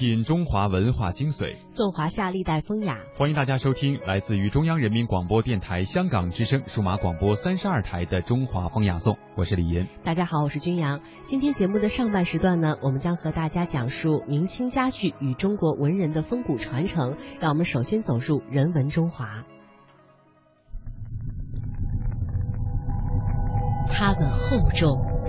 品中华文化精髓，颂华夏历代风雅。欢迎大家收听来自于中央人民广播电台香港之声数码广播三十二台的《中华风雅颂》，我是李岩。大家好，我是君阳。今天节目的上半时段呢，我们将和大家讲述明清家具与中国文人的风骨传承。让我们首先走入人文中华。它们厚重，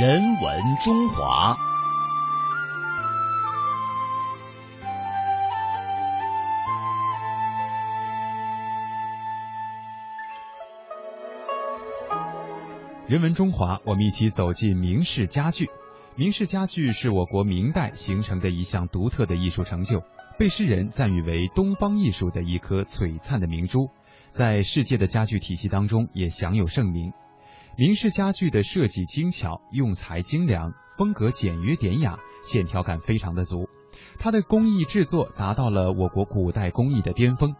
人文中华。人文中华，我们一起走进明式家具。明式家具是我国明代形成的一项独特的艺术成就，被世人赞誉为东方艺术的一颗璀璨的明珠，在世界的家具体系当中也享有盛名。明式家具的设计精巧，用材精良，风格简约典雅，线条感非常的足。它的工艺制作达到了我国古代工艺的巅峰。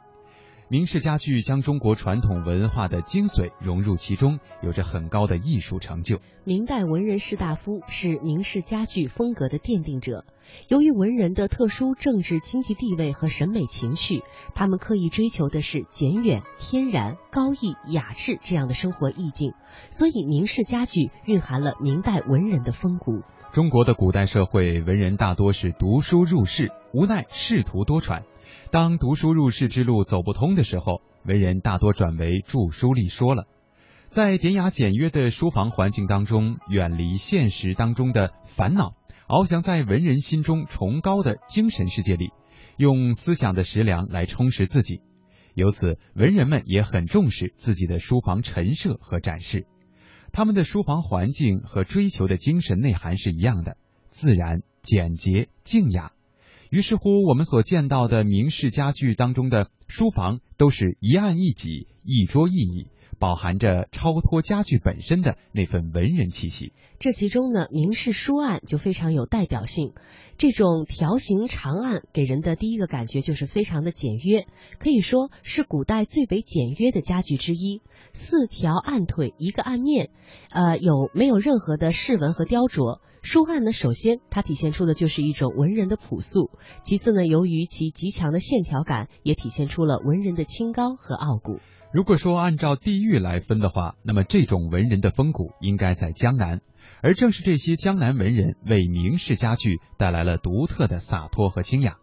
明式家具将中国传统文化的精髓融入其中，有着很高的艺术成就。明代文人士大夫是明式家具风格的奠定者。由于文人的特殊政治经济地位和审美情趣，他们刻意追求的是简远、天然、高逸、雅致这样的生活意境，所以明式家具蕴含了明代文人的风骨。中国的古代社会，文人大多是读书入仕，无奈仕途多舛。当读书入仕之路走不通的时候，文人大多转为著书立说了。在典雅简约的书房环境当中，远离现实当中的烦恼，翱翔在文人心中崇高的精神世界里，用思想的食粮来充实自己。由此，文人们也很重视自己的书房陈设和展示。他们的书房环境和追求的精神内涵是一样的：自然、简洁、静雅。于是乎，我们所见到的明式家具当中的书房，都是一案一几、一桌一椅，饱含着超脱家具本身的那份文人气息。这其中呢，明式书案就非常有代表性。这种条形长案给人的第一个感觉就是非常的简约，可以说是古代最为简约的家具之一。四条案腿，一个案面，呃，有没有任何的饰纹和雕琢？书案呢，首先它体现出的就是一种文人的朴素；其次呢，由于其极强的线条感，也体现出了文人的清高和傲骨。如果说按照地域来分的话，那么这种文人的风骨应该在江南，而正是这些江南文人为明式家具带来了独特的洒脱和清雅。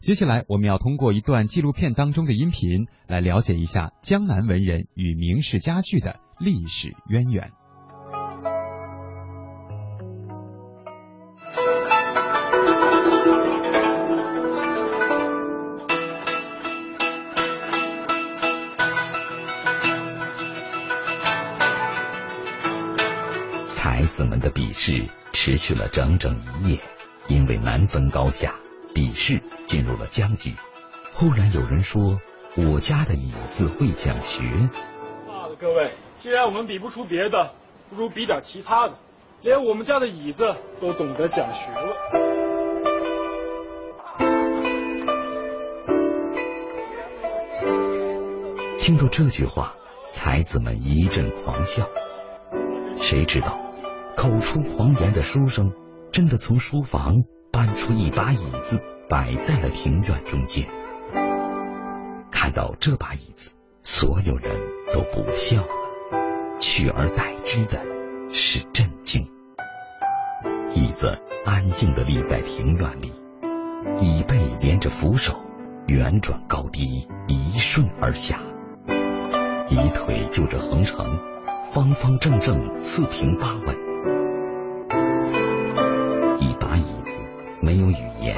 接下来，我们要通过一段纪录片当中的音频，来了解一下江南文人与明式家具的历史渊源。们的比试持续了整整一夜，因为难分高下，比试进入了僵局。忽然有人说：“我家的椅子会讲学。”罢了，各位，既然我们比不出别的，不如比点其他的。连我们家的椅子都懂得讲学了。听到这句话，才子们一阵狂笑。谁知道，口出狂言的书生真的从书房搬出一把椅子，摆在了庭院中间。看到这把椅子，所有人都不笑了，取而代之的是震惊。椅子安静地立在庭院里，椅背连着扶手，圆转高低，一顺而下，椅腿就着横程。方方正正，四平八稳。没有语言，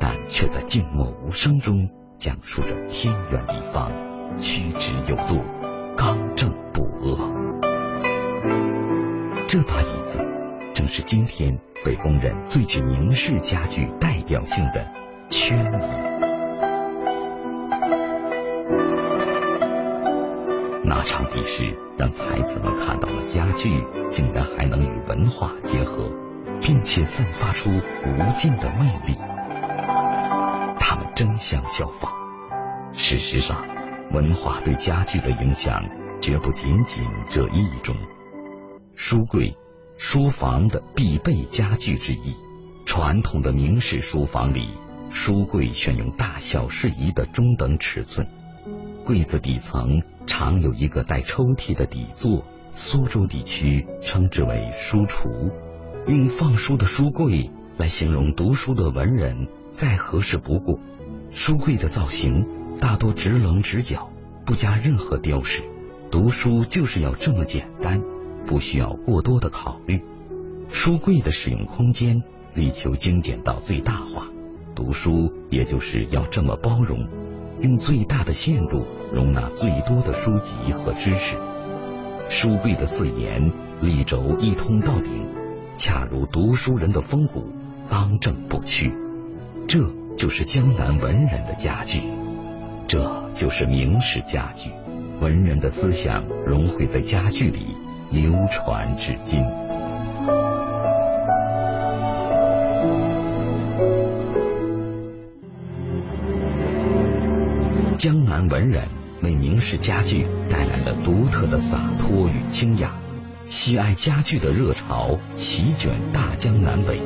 但却在静默无声中讲述着天圆地方、曲直有度、刚正不阿。这把椅子正是今天被公认最具明式家具代表性的圈椅。那场比试让才子们看到了家具竟然还能与文化结合，并且散发出无尽的魅力。他们争相效仿。事实上，文化对家具的影响绝不仅仅这一种。书柜，书房的必备家具之一。传统的明式书房里，书柜选用大小适宜的中等尺寸，柜子底层常有一个带抽屉的底座，苏州地区称之为书橱。用放书的书柜来形容读书的文人，再合适不过。书柜的造型大多直棱直角，不加任何雕饰，读书就是要这么简单。不需要过多的考虑，书柜的使用空间力求精简到最大化，读书也就是要这么包容，用最大的限度容纳最多的书籍和知识。书柜的四沿立轴一通到顶，恰如读书人的风骨，刚正不屈。这就是江南文人的家具，这就是明式家具，文人的思想融汇在家具里。流传至今。江南文人为明式家具带来了独特的洒脱与清雅，喜爱家具的热潮席卷大江南北。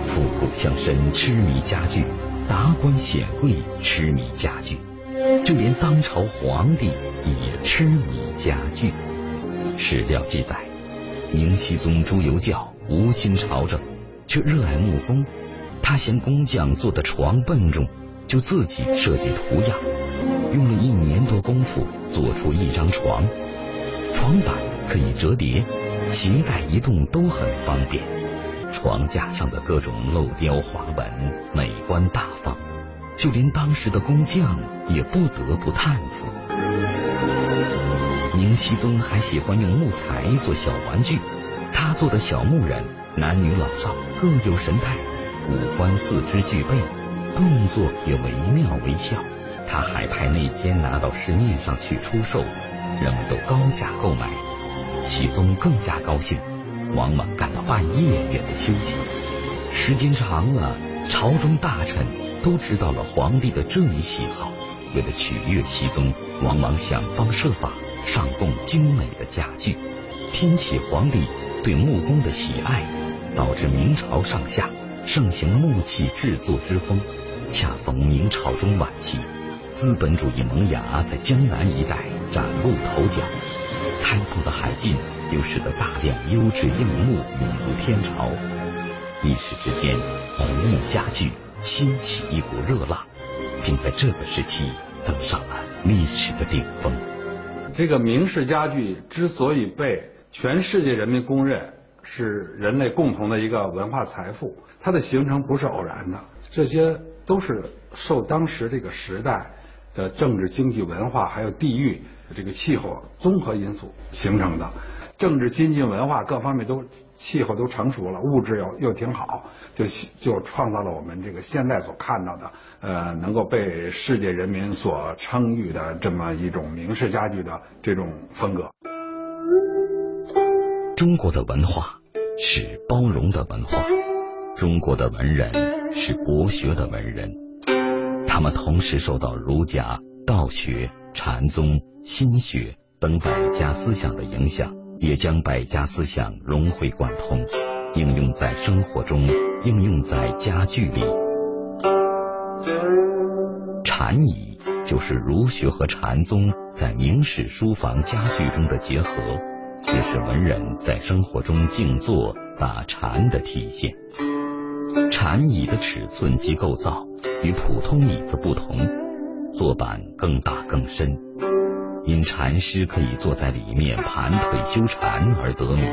富古乡绅痴迷家具，达官显贵痴迷家具，就连当朝皇帝也痴迷家具。史料记载，明熹宗朱由校无心朝政，却热爱木工。他嫌工匠做的床笨重，就自己设计图样，用了一年多功夫做出一张床。床板可以折叠，携带移动都很方便。床架上的各种镂雕花纹美观大方，就连当时的工匠也不得不叹服。明熹宗还喜欢用木材做小玩具，他做的小木人，男女老少各有神态，五官四肢俱备，动作也惟妙惟肖。他还派内奸拿到市面上去出售，人们都高价购买。熹宗更加高兴，往往干到半夜也得休息。时间长了，朝中大臣都知道了皇帝的这一喜好，为了取悦熹宗，往往想方设法。上供精美的家具，天启皇帝对木工的喜爱，导致明朝上下盛行木器制作之风。恰逢明朝中晚期，资本主义萌芽在江南一带崭露头角，开埠的海禁又使得大量优质硬木涌入天朝，一时之间，红木家具掀起一股热浪，并在这个时期登上了历史的顶峰。这个明式家具之所以被全世界人民公认是人类共同的一个文化财富，它的形成不是偶然的，这些都是受当时这个时代的政治、经济、文化还有地域这个气候综合因素形成的。政治、经济、文化各方面都气候都成熟了，物质又又挺好，就就创造了我们这个现在所看到的，呃，能够被世界人民所称誉的这么一种明式家具的这种风格。中国的文化是包容的文化，中国的文人是博学的文人，他们同时受到儒家、道学、禅宗、心学等百家思想的影响。也将百家思想融会贯通，应用在生活中，应用在家具里。禅椅就是儒学和禅宗在明式书房家具中的结合，也是文人在生活中静坐打禅的体现。禅椅的尺寸及构造与普通椅子不同，坐板更大更深。因禅师可以坐在里面盘腿修禅而得名。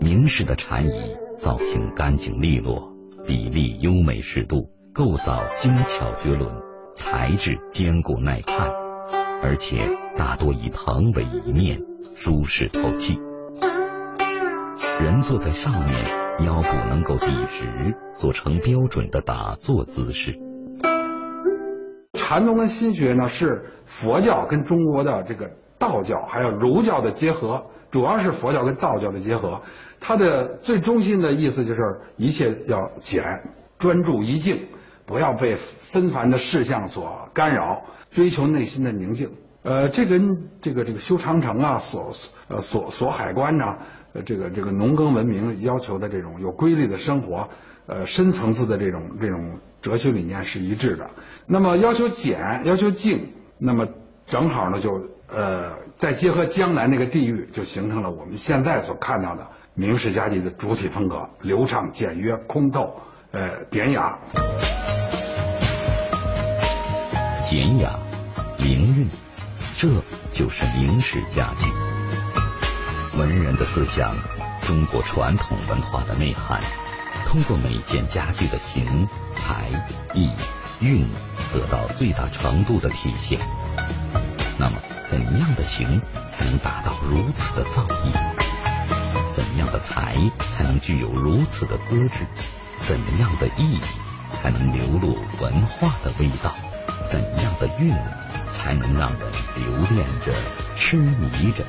明式的禅椅造型干净利落，比例优美适度，构造精巧绝伦，材质坚固耐看，而且大多以藤为椅面，舒适透气。人坐在上面，腰部能够笔直，做成标准的打坐姿势。禅宗跟心学呢是佛教跟中国的这个道教还有儒教的结合，主要是佛教跟道教的结合。它的最中心的意思就是一切要简，专注一静，不要被纷繁的事项所干扰，追求内心的宁静。呃，这跟这个这个修长城啊，锁呃锁锁海关呐、呃这个这个农耕文明要求的这种有规律的生活，呃深层次的这种这种哲学理念是一致的。那么要求简，要求静，那么正好呢就呃再结合江南那个地域，就形成了我们现在所看到的明式家具的主体风格：流畅、简约、空透、呃典雅。简雅、灵韵，这就是明式家具。文人的思想，中国传统文化的内涵，通过每件家具的形、材、意、韵，得到最大程度的体现。那么，怎样的形才能达到如此的造诣？怎样的材才能具有如此的资质？怎样的意才能流露文化的味道？怎样的韵才能让人留恋着、痴迷着，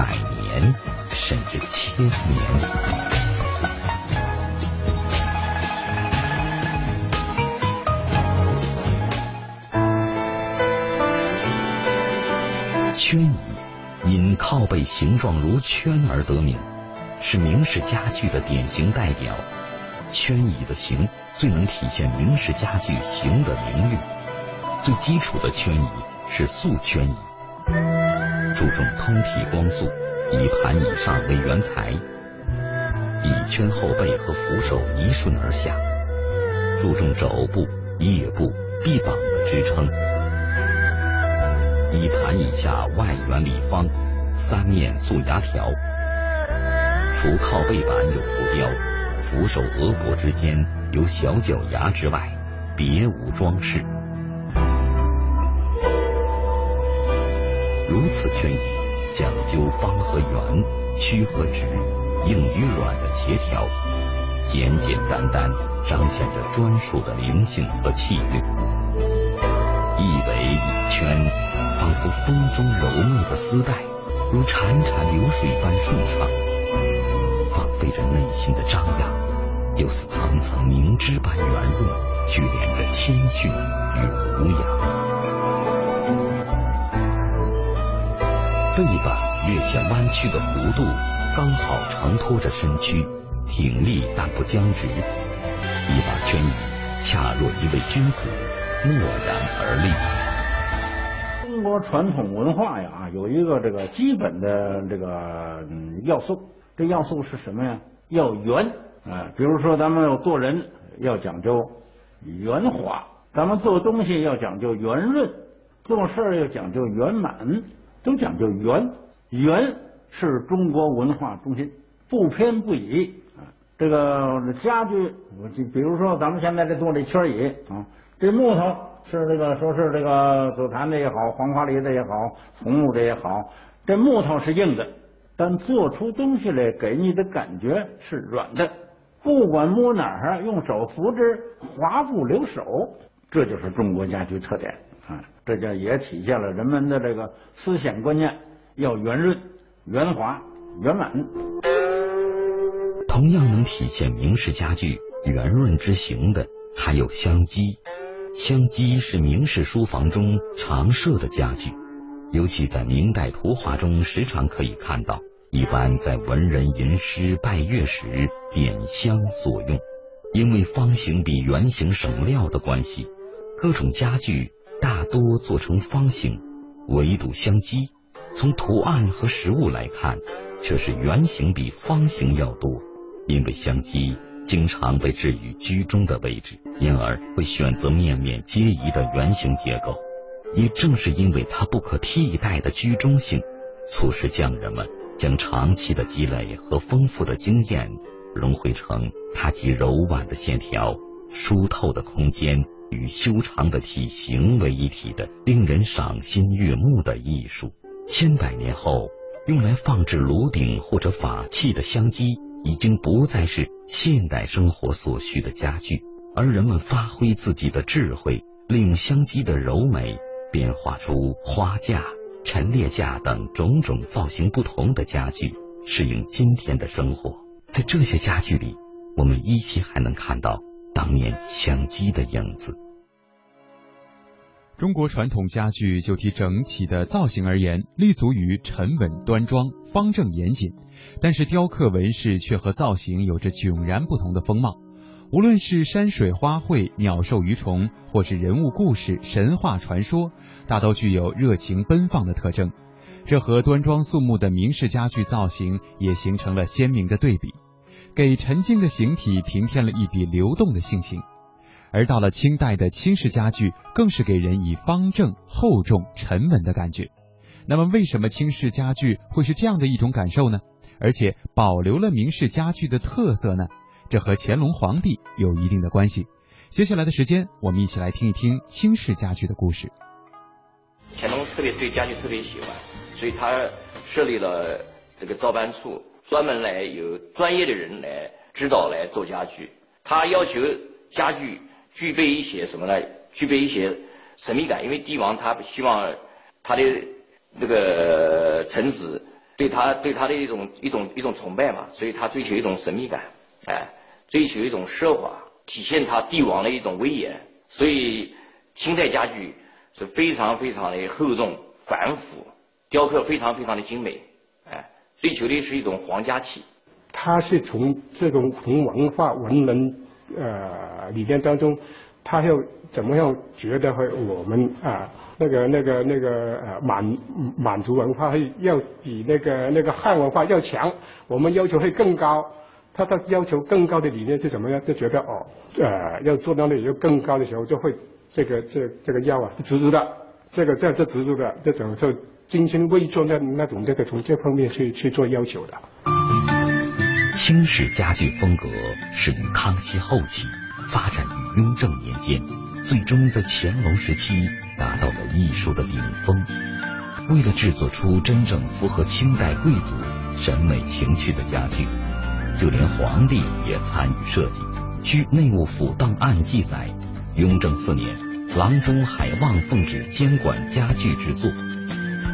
百年甚至千年？圈椅因靠背形状如圈而得名，是明式家具的典型代表。圈椅的形最能体现明式家具形的灵韵。最基础的圈椅是素圈椅，注重通体光素，以盘以上为原材，椅圈后背和扶手一顺而下，注重肘部、腋部、臂膀的支撑。椅盘以下外圆里方，三面素牙条，除靠背板有浮雕，扶手额脖之间有小脚牙之外，别无装饰。如此圈椅讲究方和圆、曲和直、硬与软的协调，简简单单彰显着专属的灵性和气韵。一围一圈，仿佛风中柔媚的丝带，如潺潺流水般顺畅，放飞着内心的张扬，又似层层凝脂般圆润，聚敛着谦逊与儒雅。背板略显弯曲的弧度，刚好承托着身躯，挺立但不僵直。一把圈椅，恰若一位君子，默然而立。中国传统文化呀，有一个这个基本的这个嗯要素，这要素是什么呀？要圆啊、比如说咱们要做人要讲究圆滑，咱们做东西要讲究圆润，做事要讲究圆满，都讲究圆。圆是中国文化中心，不偏不倚啊。这个家具，我就比如说咱们现在这做这圈椅啊，这木头是这个说是这个紫檀的也好，黄花梨的也好，红木的也好，这木头是硬的，但做出东西来给你的感觉是软的，不管摸哪儿，用手扶之，滑不留手，这就是中国家具特点。这就也体现了人们的这个思想观念，要圆润、圆滑、圆满。同样能体现明式家具圆润之形的，还有香几。香几是明式书房中常设的家具，尤其在明代图画中时常可以看到。一般在文人吟诗拜月时点香所用。因为方形比圆形省料的关系，各种家具大多做成方形，唯独香几，从图案和实物来看，却是圆形比方形要多。因为香几经常被置于居中的位置，因而会选择面面皆宜的圆形结构。也正是因为它不可替代的居中性，促使匠人们将长期的积累和丰富的经验融汇成它极柔婉的线条、疏透的空间与修长的体型为一体的令人赏心悦目的艺术。千百年后，用来放置炉鼎或者法器的香几，已经不再是现代生活所需的家具，而人们发挥自己的智慧，利用香积的柔美，变化出花架、陈列架等种种造型不同的家具，适应今天的生活。在这些家具里，我们依稀还能看到当年香积的影子。中国传统家具就其整体的造型而言，立足于沉稳端庄、方正严谨，但是雕刻纹饰却和造型有着迥然不同的风貌。无论是山水花卉、鸟兽鱼虫，或是人物故事、神话传说，大都具有热情奔放的特征。这和端庄肃穆的明式家具造型也形成了鲜明的对比，给沉静的形体平添了一笔流动的性情。而到了清代的清式家具，更是给人以方正、厚重、沉稳的感觉。那么，为什么清式家具会是这样的一种感受呢？而且保留了明式家具的特色呢？这和乾隆皇帝有一定的关系。接下来的时间，我们一起来听一听清式家具的故事。乾隆特别对家具特别喜欢，所以他设立了这个造办处，专门来有专业的人来指导来做家具。他要求家具。具备一些什么呢？具备一些神秘感，因为帝王他希望他的那个臣子对他对他的一种一种一种崇拜嘛，所以他追求一种神秘感，哎，追求一种奢华，体现他帝王的一种威严。所以清代家具是非常非常的厚重繁复，雕刻非常非常的精美，哎，追求的是一种皇家气。他是从这种从文化文人。呃，理念当中，他要怎么样觉得和我们啊那个那个那个呃满满族文化会要比那个那个汉文化要强，我们要求会更高。他的要求更高的理念是什么呢？就觉得哦，呃，要做到那个更高的时候，就会这个这这个腰啊是直直的，这个这样是直直的，这种就精心为做那那种这个从这方面去去做要求的。清式家具风格始于康熙后期，发展于雍正年间，最终在乾隆时期达到了艺术的顶峰。为了制作出真正符合清代贵族审美情趣的家具，就连皇帝也参与设计。据内务府档案记载，雍正四年，郎中海望奉旨监管家具制作，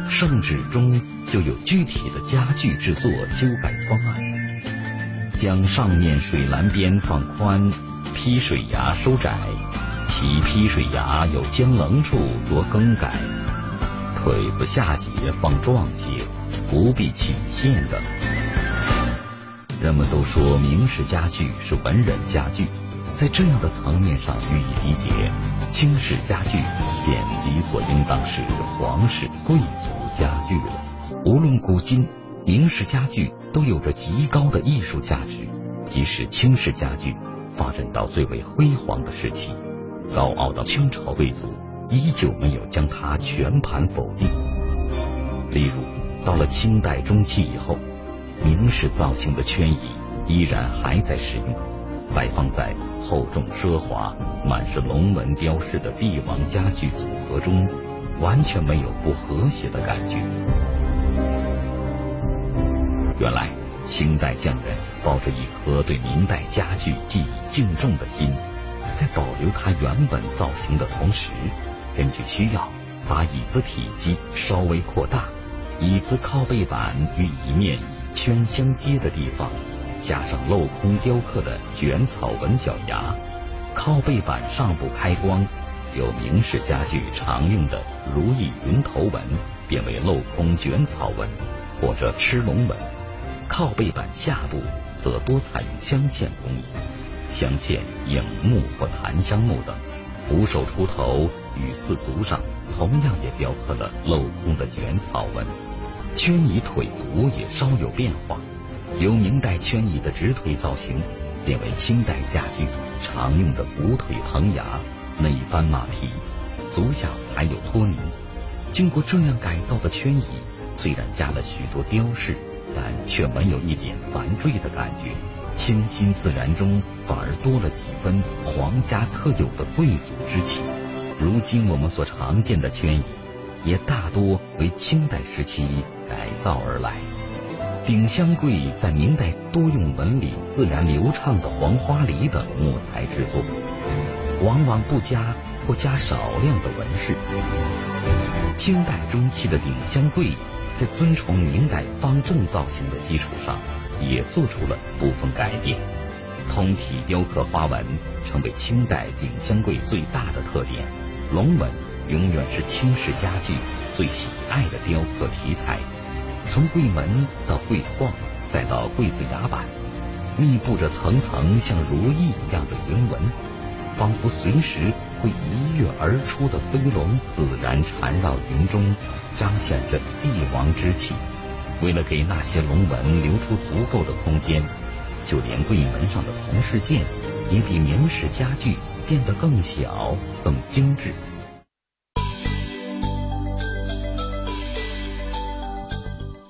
圣旨中就有具体的家具制作修改方案。将上面水栏边放宽，劈水牙收窄，其劈水牙有将棱处着更改，腿子下节放壮些，不必起线的。人们都说明式家具是文人家具，在这样的层面上予以理解，清式家具便理所应当是皇室贵族家具了。无论古今。明式家具都有着极高的艺术价值，即使清式家具发展到最为辉煌的时期，高傲的清朝贵族依旧没有将它全盘否定。例如，到了清代中期以后，明式造型的圈椅依然还在使用，摆放在厚重奢华、满是龙纹雕饰的帝王家具组合中，完全没有不和谐的感觉。原来，清代匠人抱着一颗对明代家具技艺敬重的心，在保留它原本造型的同时，根据需要，把椅子体积稍微扩大，椅子靠背板与一面圈相接的地方，加上镂空雕刻的卷草纹脚牙，靠背板上部开光，由明式家具常用的如意云头纹变为镂空卷草纹或者螭龙纹。靠背板下部则多采用镶嵌工艺，镶嵌影木或檀香木等。扶手出头与四足上同样也雕刻了镂空的卷草纹。圈椅腿足也稍有变化，由明代圈椅的直腿造型变为清代家具常用的五腿棚牙，内翻马蹄，足下才有托泥。经过这样改造的圈椅，虽然加了许多雕饰。但却没有一点繁赘的感觉，清新自然中反而多了几分皇家特有的贵族之气。如今我们所常见的圈椅，也大多为清代时期改造而来。鼎香柜在明代多用纹理自然流畅的黄花梨等木材制作，往往不加或加少量的纹饰。清代中期的鼎香柜在尊崇明代方正造型的基础上，也做出了部分改变。通体雕刻花纹成为清代鼎香柜最大的特点。龙纹永远是清式家具最喜爱的雕刻题材。从柜门到柜框，再到柜子牙板，密布着层层像如意一样的云纹，仿佛随时会一跃而出的飞龙，自然缠绕云中，彰显着帝王之气。为了给那些龙纹留出足够的空间，就连柜门上的铜饰件也比明式家具变得更小、更精致。